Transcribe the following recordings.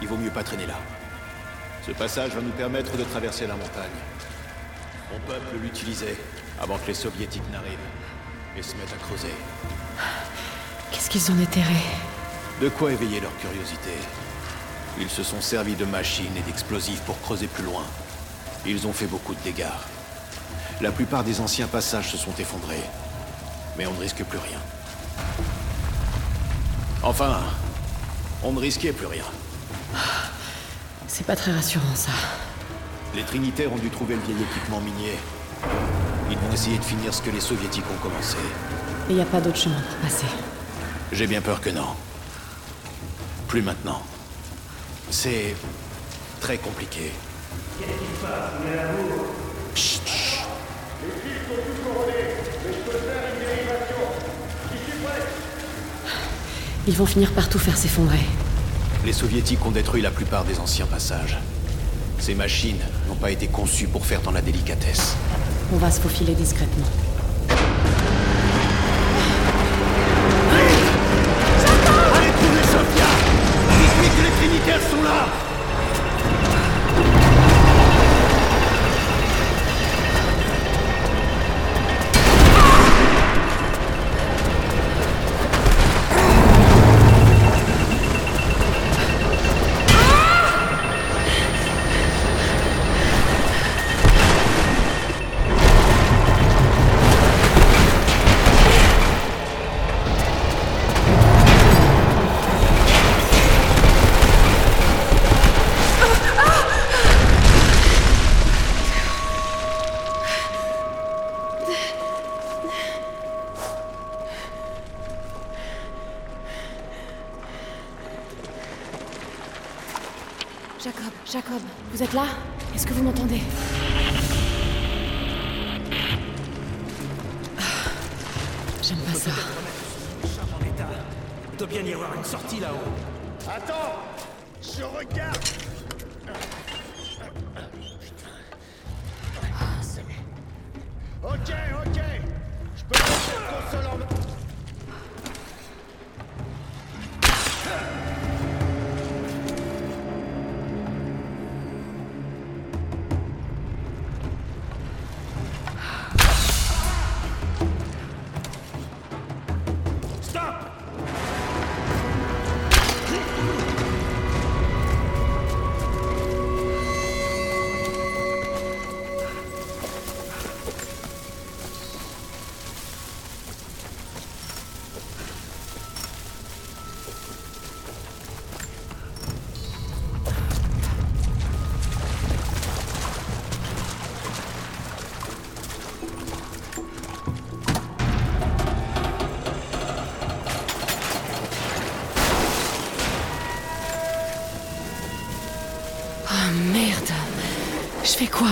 Il vaut mieux pas traîner là. Ce passage va nous permettre de traverser la montagne. Mon peuple l'utilisait avant que les soviétiques n'arrivent et se mettent à creuser. Qu'est-ce qu'ils ont déterré De quoi éveiller leur curiosité? Ils se sont servis de machines et d'explosifs pour creuser plus loin. Ils ont fait beaucoup de dégâts. La plupart des anciens passages se sont effondrés. Mais on ne risque plus rien. Enfin, on ne risquait plus rien. C'est pas très rassurant, ça. Les Trinitaires ont dû trouver le vieil équipement minier. Ils vont essayer de finir ce que les Soviétiques ont commencé. Et y a pas d'autre chemin pour passer. J'ai bien peur que non. Plus maintenant. C'est... très compliqué. Chut, chut. Ils vont finir par tout faire s'effondrer. Les Soviétiques ont détruit la plupart des anciens passages. Ces machines n'ont pas été conçues pour faire dans la délicatesse. On va se faufiler discrètement.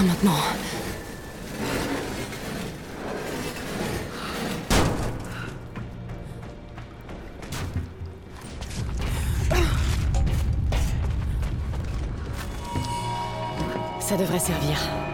Maintenant Ça devrait servir.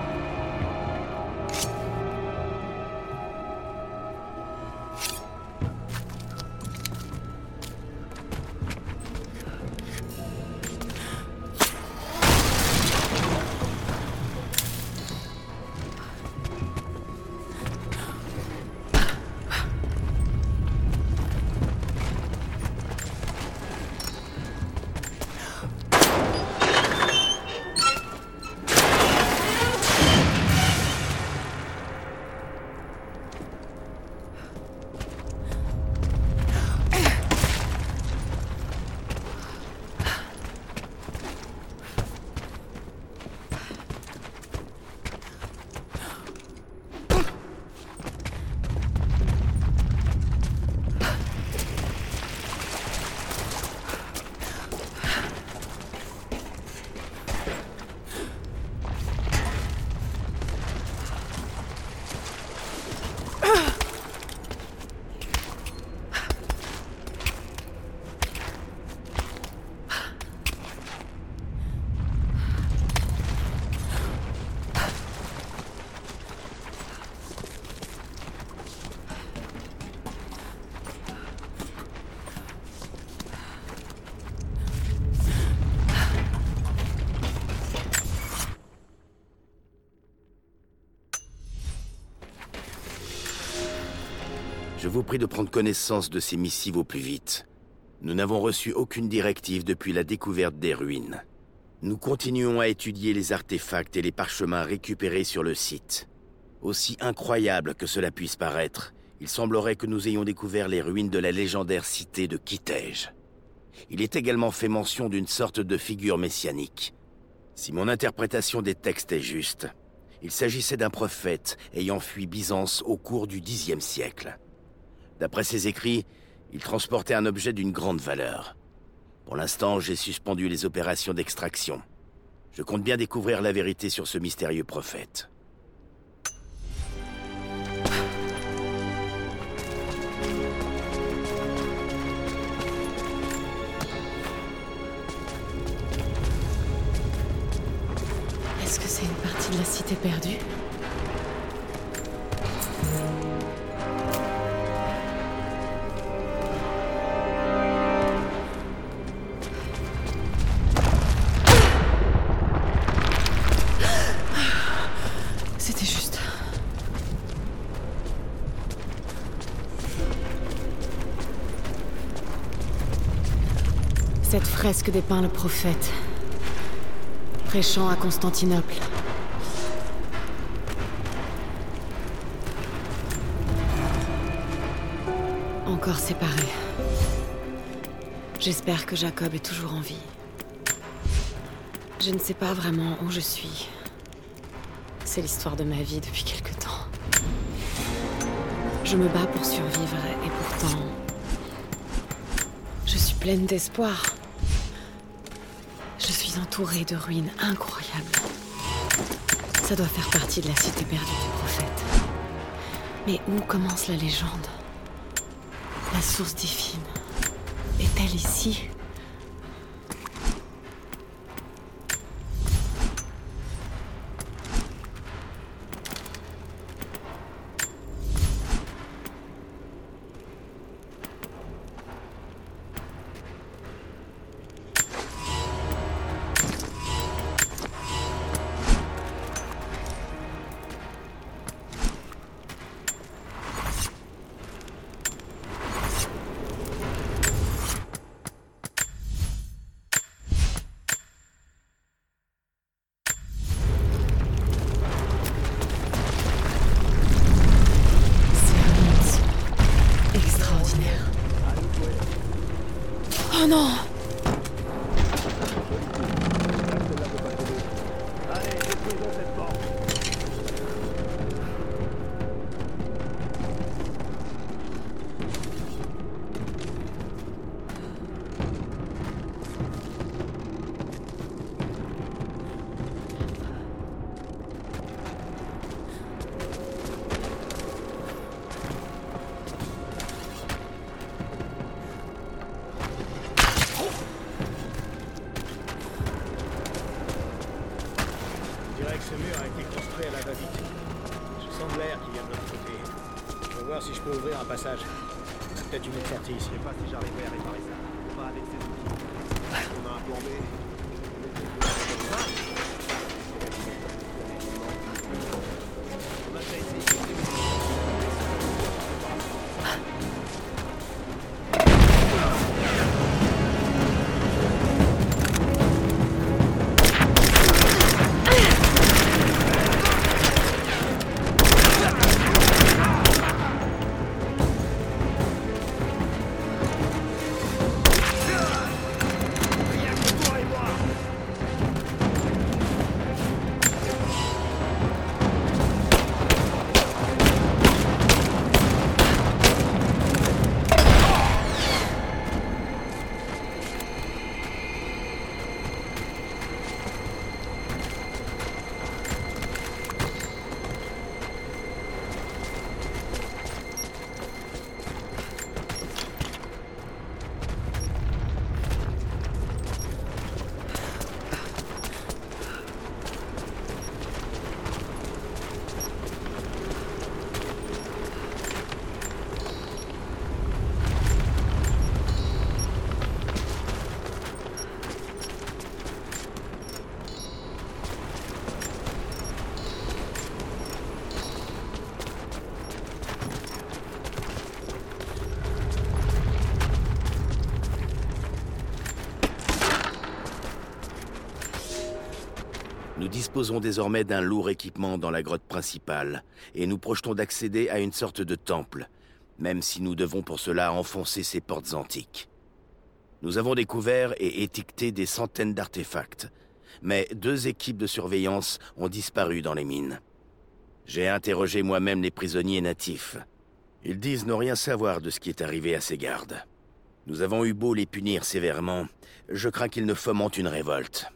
Je vous prie de prendre connaissance de ces missives au plus vite. Nous n'avons reçu aucune directive depuis la découverte des ruines. Nous continuons à étudier les artefacts et les parchemins récupérés sur le site. Aussi incroyable que cela puisse paraître, il semblerait que nous ayons découvert les ruines de la légendaire cité de Kitej. Il est également fait mention d'une sorte de figure messianique. Si mon interprétation des textes est juste, il s'agissait d'un prophète ayant fui Byzance au cours du Xe siècle. D'après ses écrits, il transportait un objet d'une grande valeur. Pour l'instant, j'ai suspendu les opérations d'extraction. Je compte bien découvrir la vérité sur ce mystérieux prophète. Est-ce que c'est une partie de la cité perdue? Fresque dépeint le prophète, prêchant à Constantinople. Encore séparés. J'espère que Jacob est toujours en vie. Je ne sais pas vraiment où je suis. C'est l'histoire de ma vie depuis quelque temps. Je me bats pour survivre et pourtant... Je suis pleine d'espoir. Suis entourée de ruines incroyables. Ça doit faire partie de la cité perdue du prophète. Mais où commence la légende? La source divine est-elle ici? No. Disposons désormais d'un lourd équipement dans la grotte principale, et nous projetons d'accéder à une sorte de temple, même si nous devons pour cela enfoncer ces portes antiques. Nous avons découvert et étiqueté des centaines d'artefacts, mais deux équipes de surveillance ont disparu dans les mines. J'ai interrogé moi-même les prisonniers natifs. Ils disent ne rien savoir de ce qui est arrivé à ces gardes. Nous avons eu beau les punir sévèrement, je crains qu'ils ne fomentent une révolte.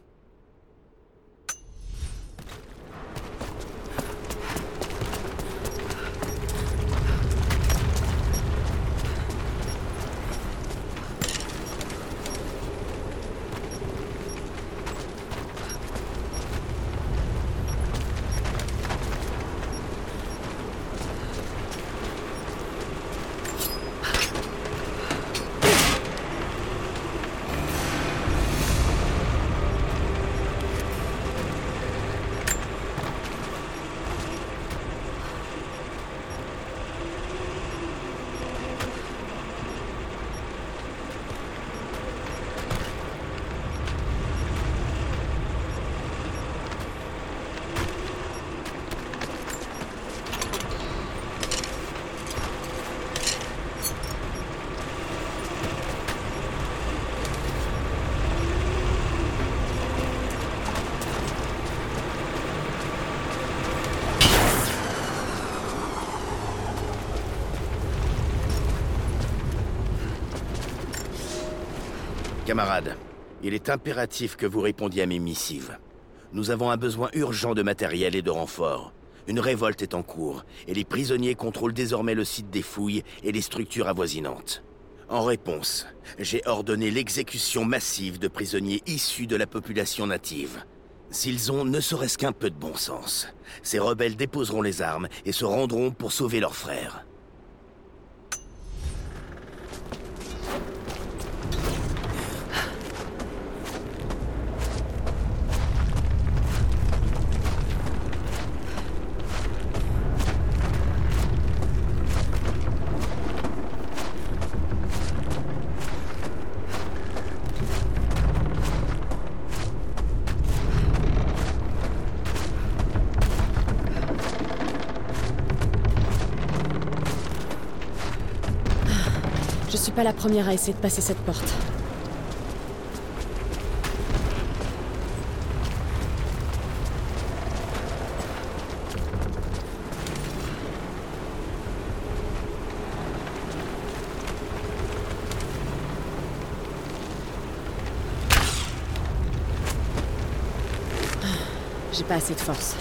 Camarades, il est impératif que vous répondiez à mes missives. Nous avons un besoin urgent de matériel et de renfort. Une révolte est en cours, et les prisonniers contrôlent désormais le site des fouilles et les structures avoisinantes. En réponse, j'ai ordonné l'exécution massive de prisonniers issus de la population native. S'ils ont ne serait-ce qu'un peu de bon sens, ces rebelles déposeront les armes et se rendront pour sauver leurs frères. Suis pas la première à essayer de passer cette porte. J'ai pas assez de force.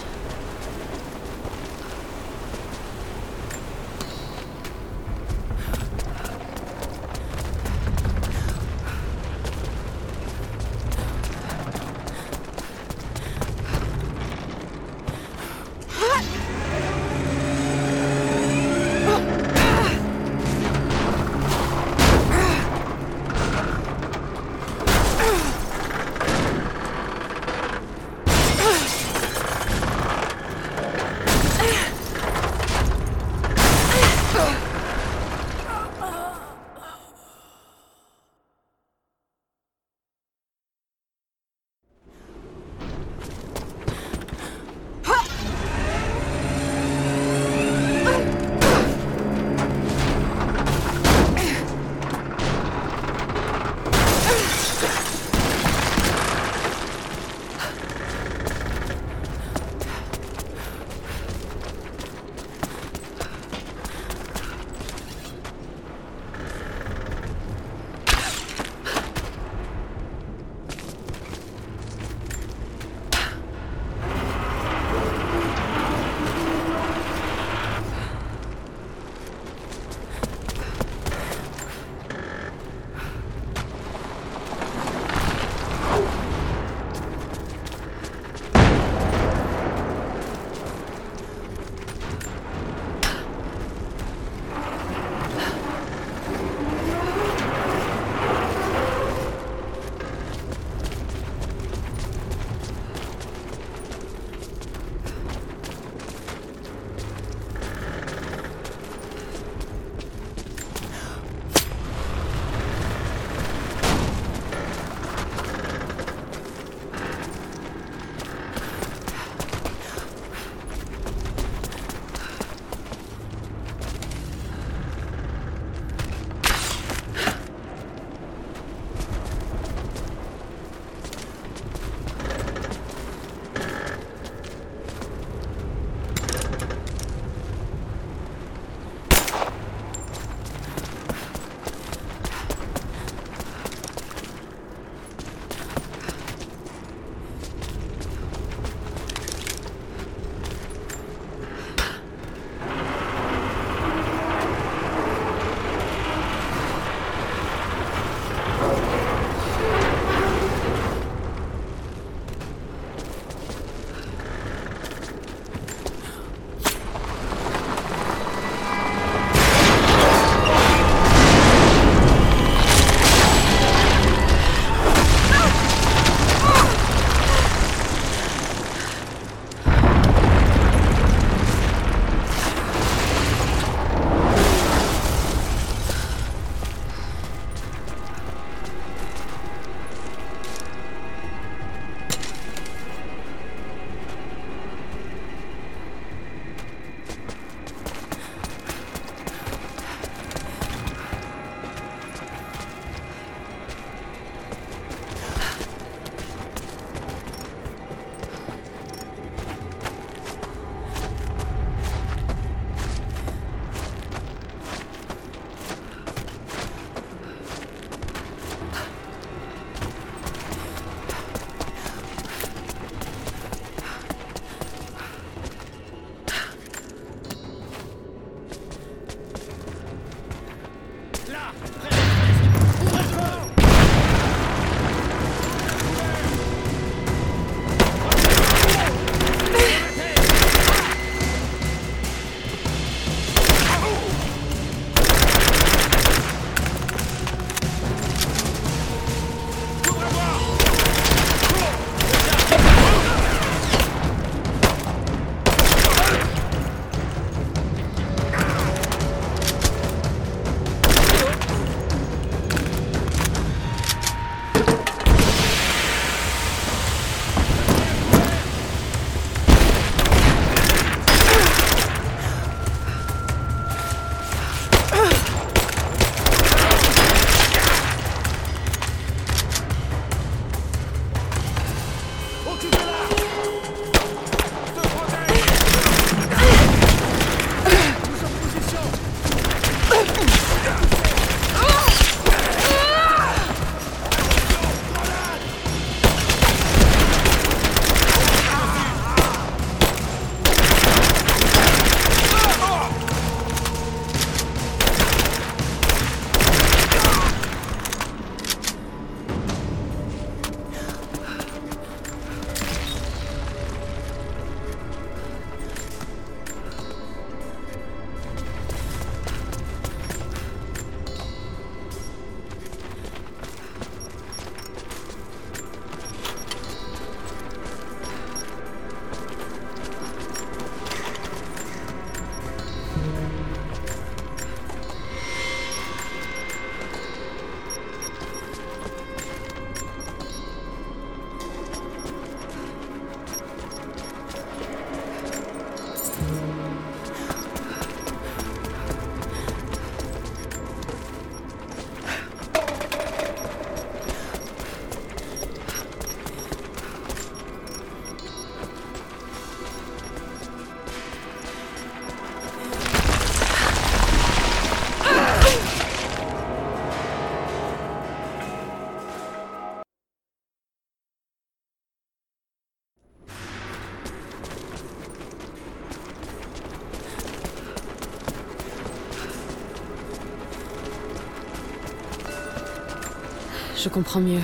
Je comprends mieux.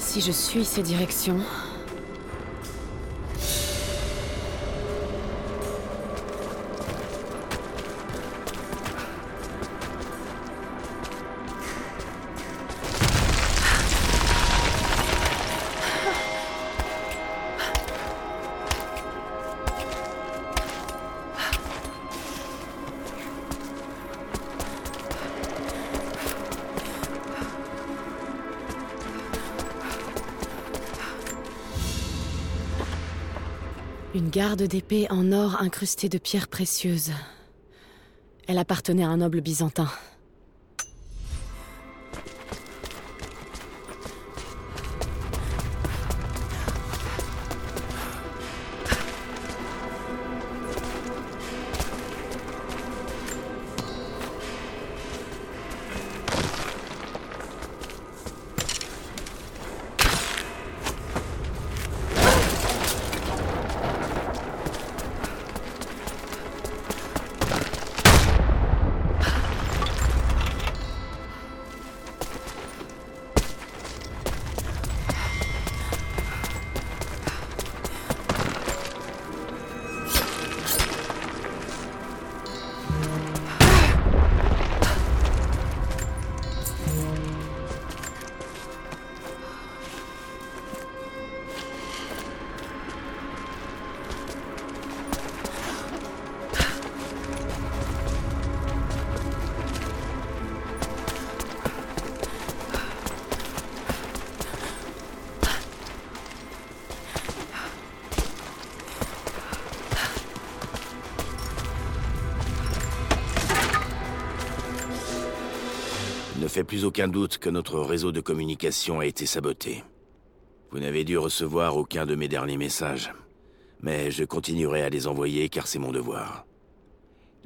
Si je suis ces directions... Une garde d'épée en or incrustée de pierres précieuses. Elle appartenait à un noble byzantin. Plus aucun doute que notre réseau de communication a été saboté. Vous n'avez dû recevoir aucun de mes derniers messages. Mais je continuerai à les envoyer car c'est mon devoir.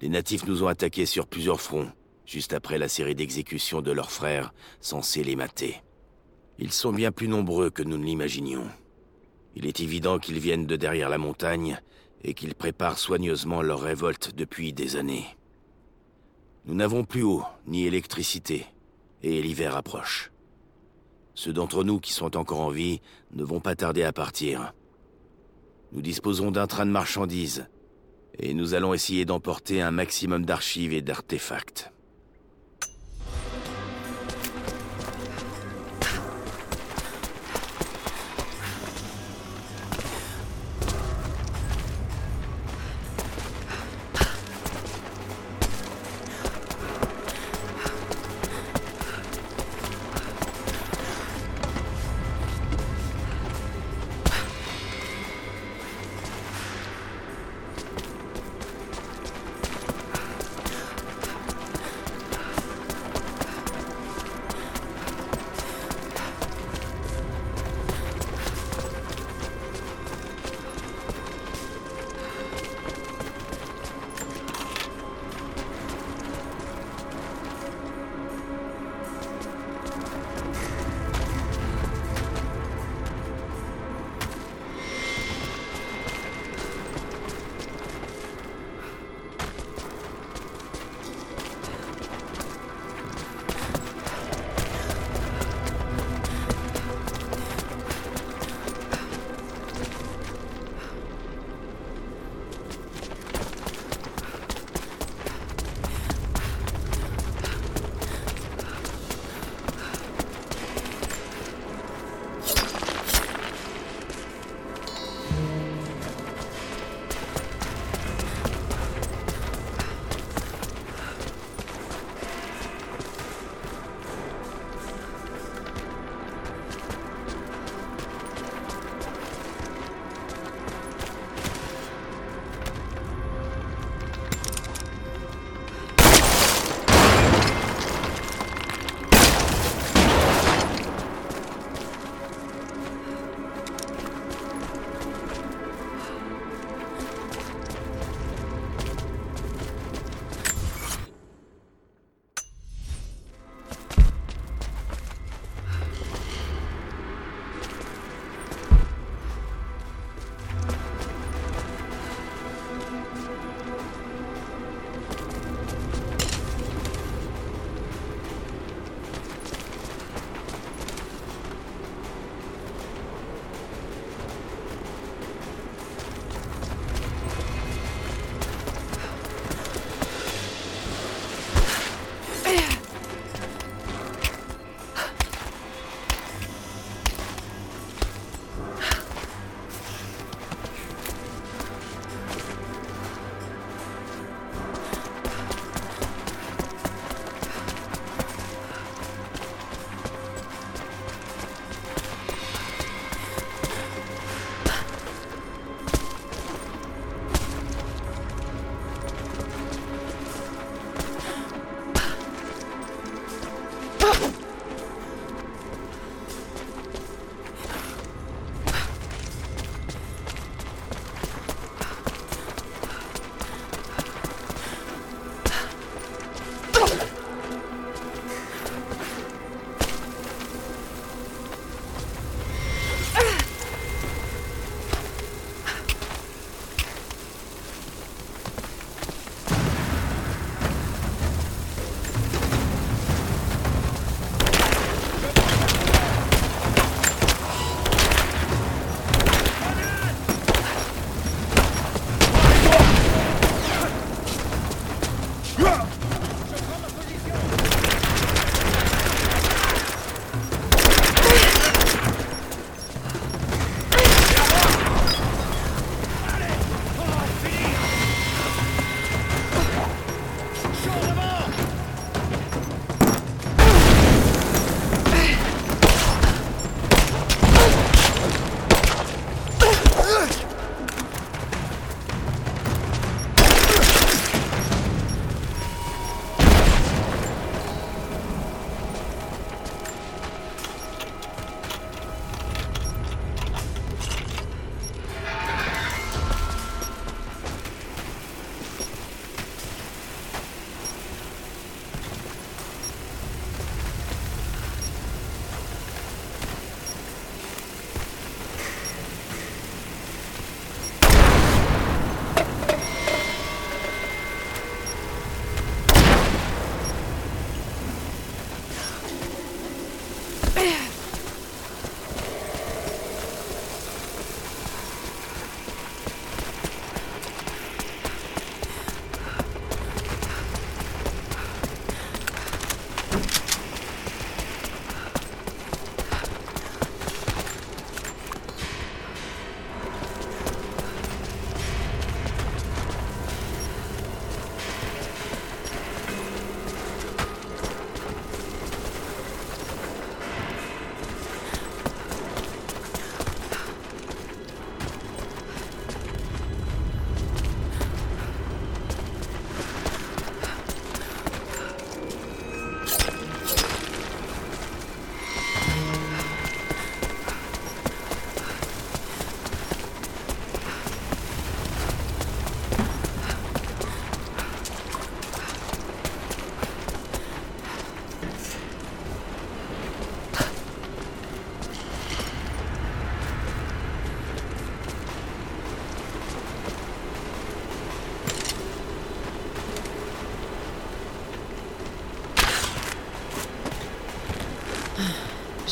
Les natifs nous ont attaqués sur plusieurs fronts, juste après la série d'exécutions de leurs frères, censés les mater. Ils sont bien plus nombreux que nous ne l'imaginions. Il est évident qu'ils viennent de derrière la montagne et qu'ils préparent soigneusement leur révolte depuis des années. Nous n'avons plus eau, ni électricité, et l'hiver approche. Ceux d'entre nous qui sont encore en vie ne vont pas tarder à partir. Nous disposons d'un train de marchandises, et nous allons essayer d'emporter un maximum d'archives et d'artefacts.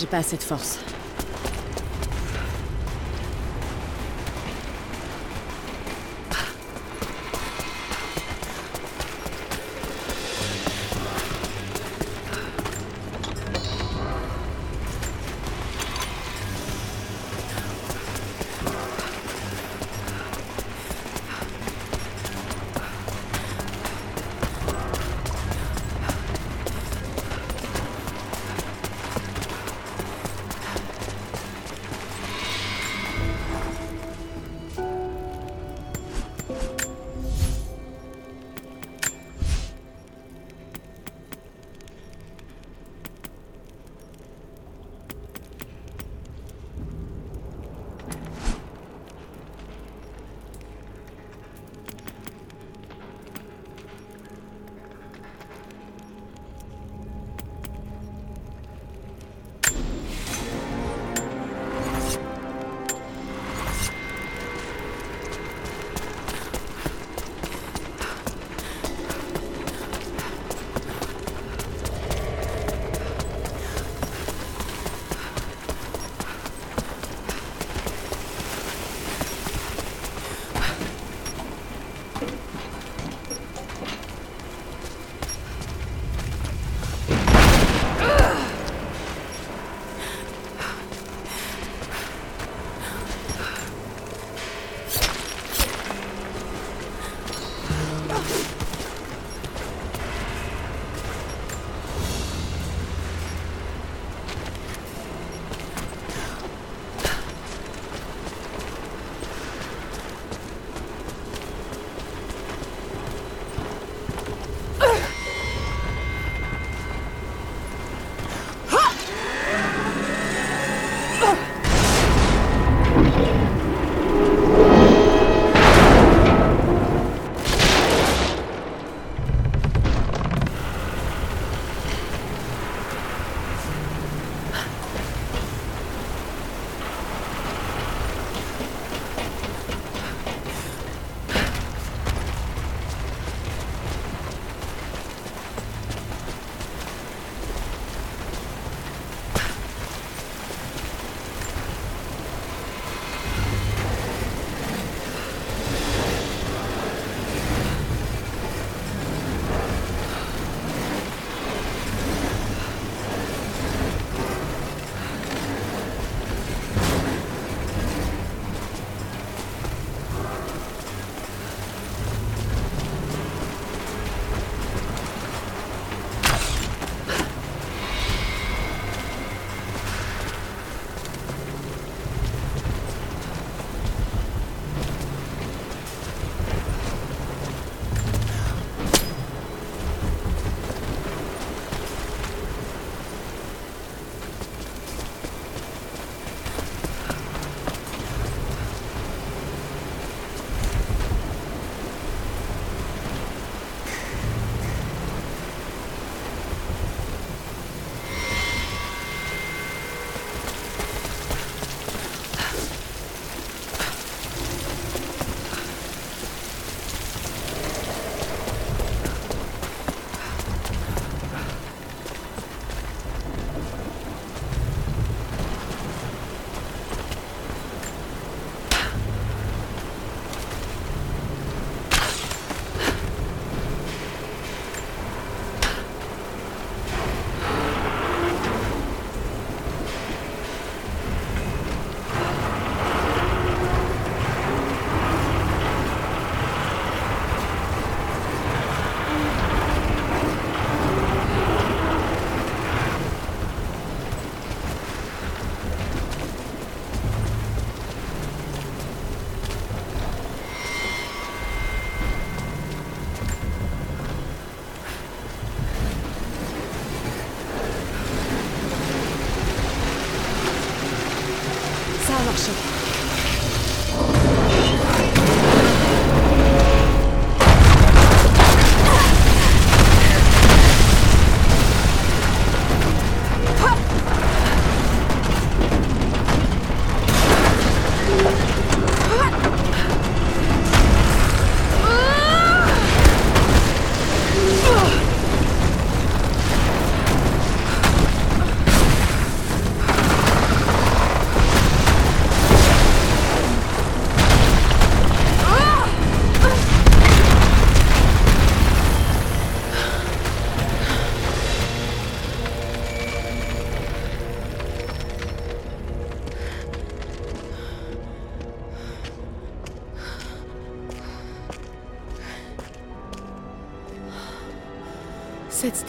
J'ai pas assez de force.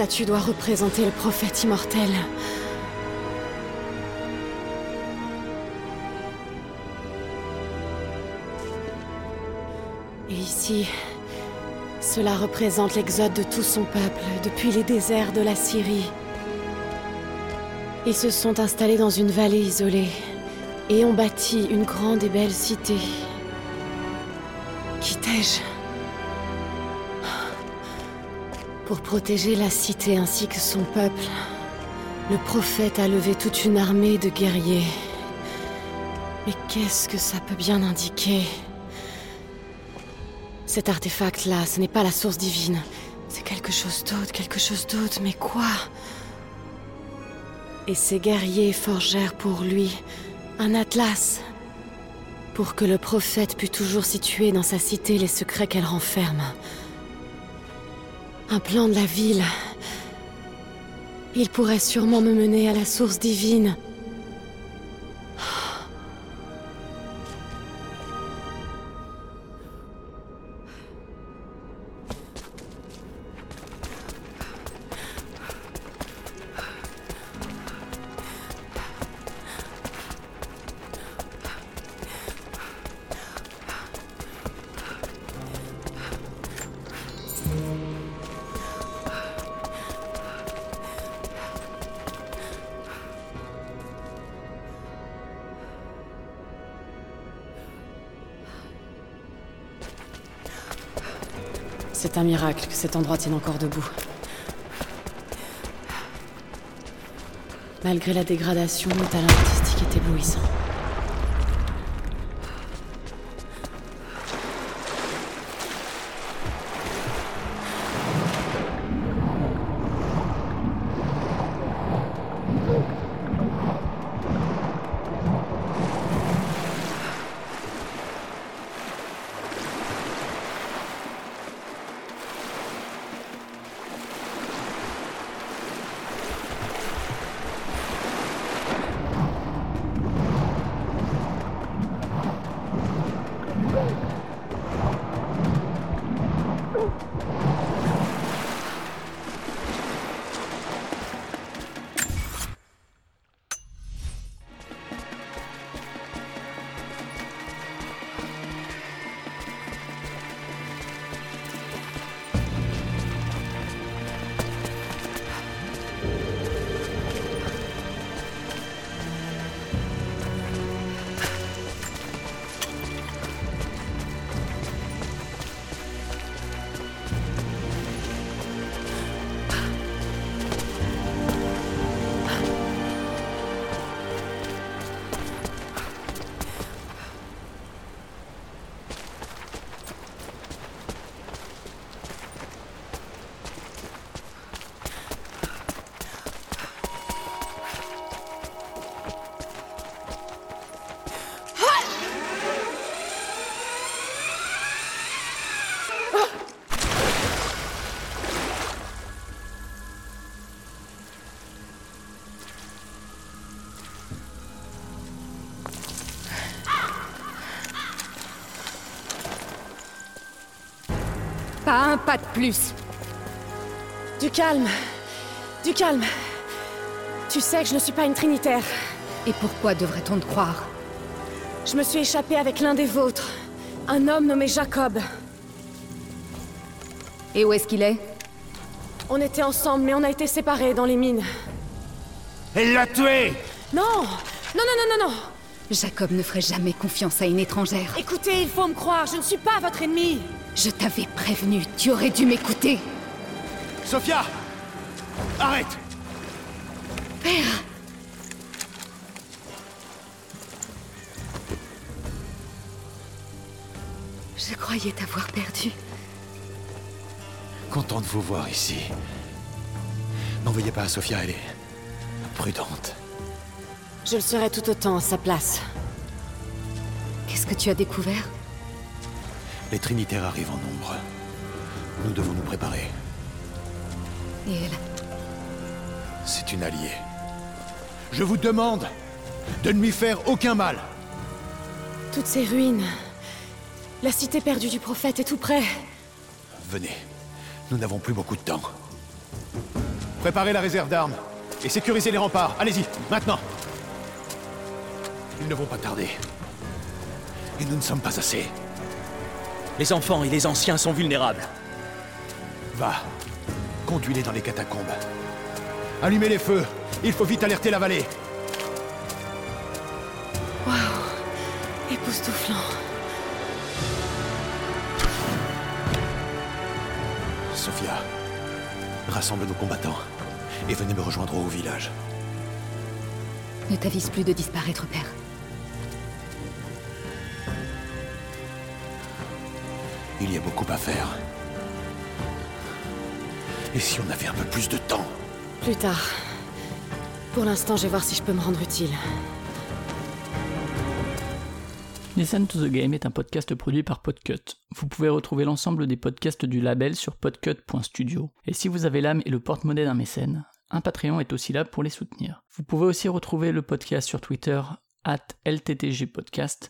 Statue doit représenter le prophète immortel. Et ici, cela représente l'exode de tout son peuple depuis les déserts de la Syrie. Ils se sont installés dans une vallée isolée et ont bâti une grande et belle cité. Qui t'ai-je Pour protéger la cité ainsi que son peuple, le prophète a levé toute une armée de guerriers. Mais qu'est-ce que ça peut bien indiquer? Cet artefact-là, ce n'est pas la source divine. C'est quelque chose d'autre, quelque chose d'autre, mais quoi? Et ces guerriers forgèrent pour lui un atlas. Pour que le prophète pût toujours situer dans sa cité les secrets qu'elle renferme. Un plan de la ville. Il pourrait sûrement me mener à la source divine. C'est un miracle que cet endroit tienne encore debout. Malgré la dégradation, le talent artistique est éblouissant. Pas de plus. Du calme. Du calme. Tu sais que je ne suis pas une trinitaire. Et pourquoi devrait-on te croire? Je me suis échappée avec l'un des vôtres. Un homme nommé Jacob. Et où est-ce qu'il est? On était ensemble, mais on a été séparés dans les mines. Elle l'a tué Non Non, non, non, non, non Jacob ne ferait jamais confiance à une étrangère. Écoutez, il faut me croire, je ne suis pas votre ennemi Je t'avais prévenu, tu aurais dû m'écouter. Sophia Arrête Père Je croyais t'avoir perdu. Content de vous voir ici. N'en veuillez pas à Sophia, elle est prudente. Je le serai tout autant à sa place. Qu'est-ce que tu as découvert? Les Trinitaires arrivent en nombre. Nous devons nous préparer. Et elle? C'est une alliée. Je vous demande de ne lui faire aucun mal. Toutes ces ruines. La cité perdue du prophète est tout près. Venez. Nous n'avons plus beaucoup de temps. Préparez la réserve d'armes et sécurisez les remparts. Allez-y, maintenant Ils ne vont pas tarder. Et nous ne sommes pas assez. Les enfants et les anciens sont vulnérables. Va. Conduis-les dans les catacombes. Allumez les feux. Il faut vite alerter la vallée. Waouh Époustouflant. Sophia, rassemble nos combattants et venez me rejoindre au village. Ne t'avise plus de disparaître, père. Il y a beaucoup à faire. Et si on avait un peu plus de temps Plus tard. Pour l'instant, je vais voir si je peux me rendre utile. Listen to the Game est un podcast produit par Podcut. Vous pouvez retrouver l'ensemble des podcasts du label sur podcut.studio. Et si vous avez l'âme et le porte-monnaie d'un mécène, un Patreon est aussi là pour les soutenir. Vous pouvez aussi retrouver le podcast sur Twitter, at LTTGpodcast,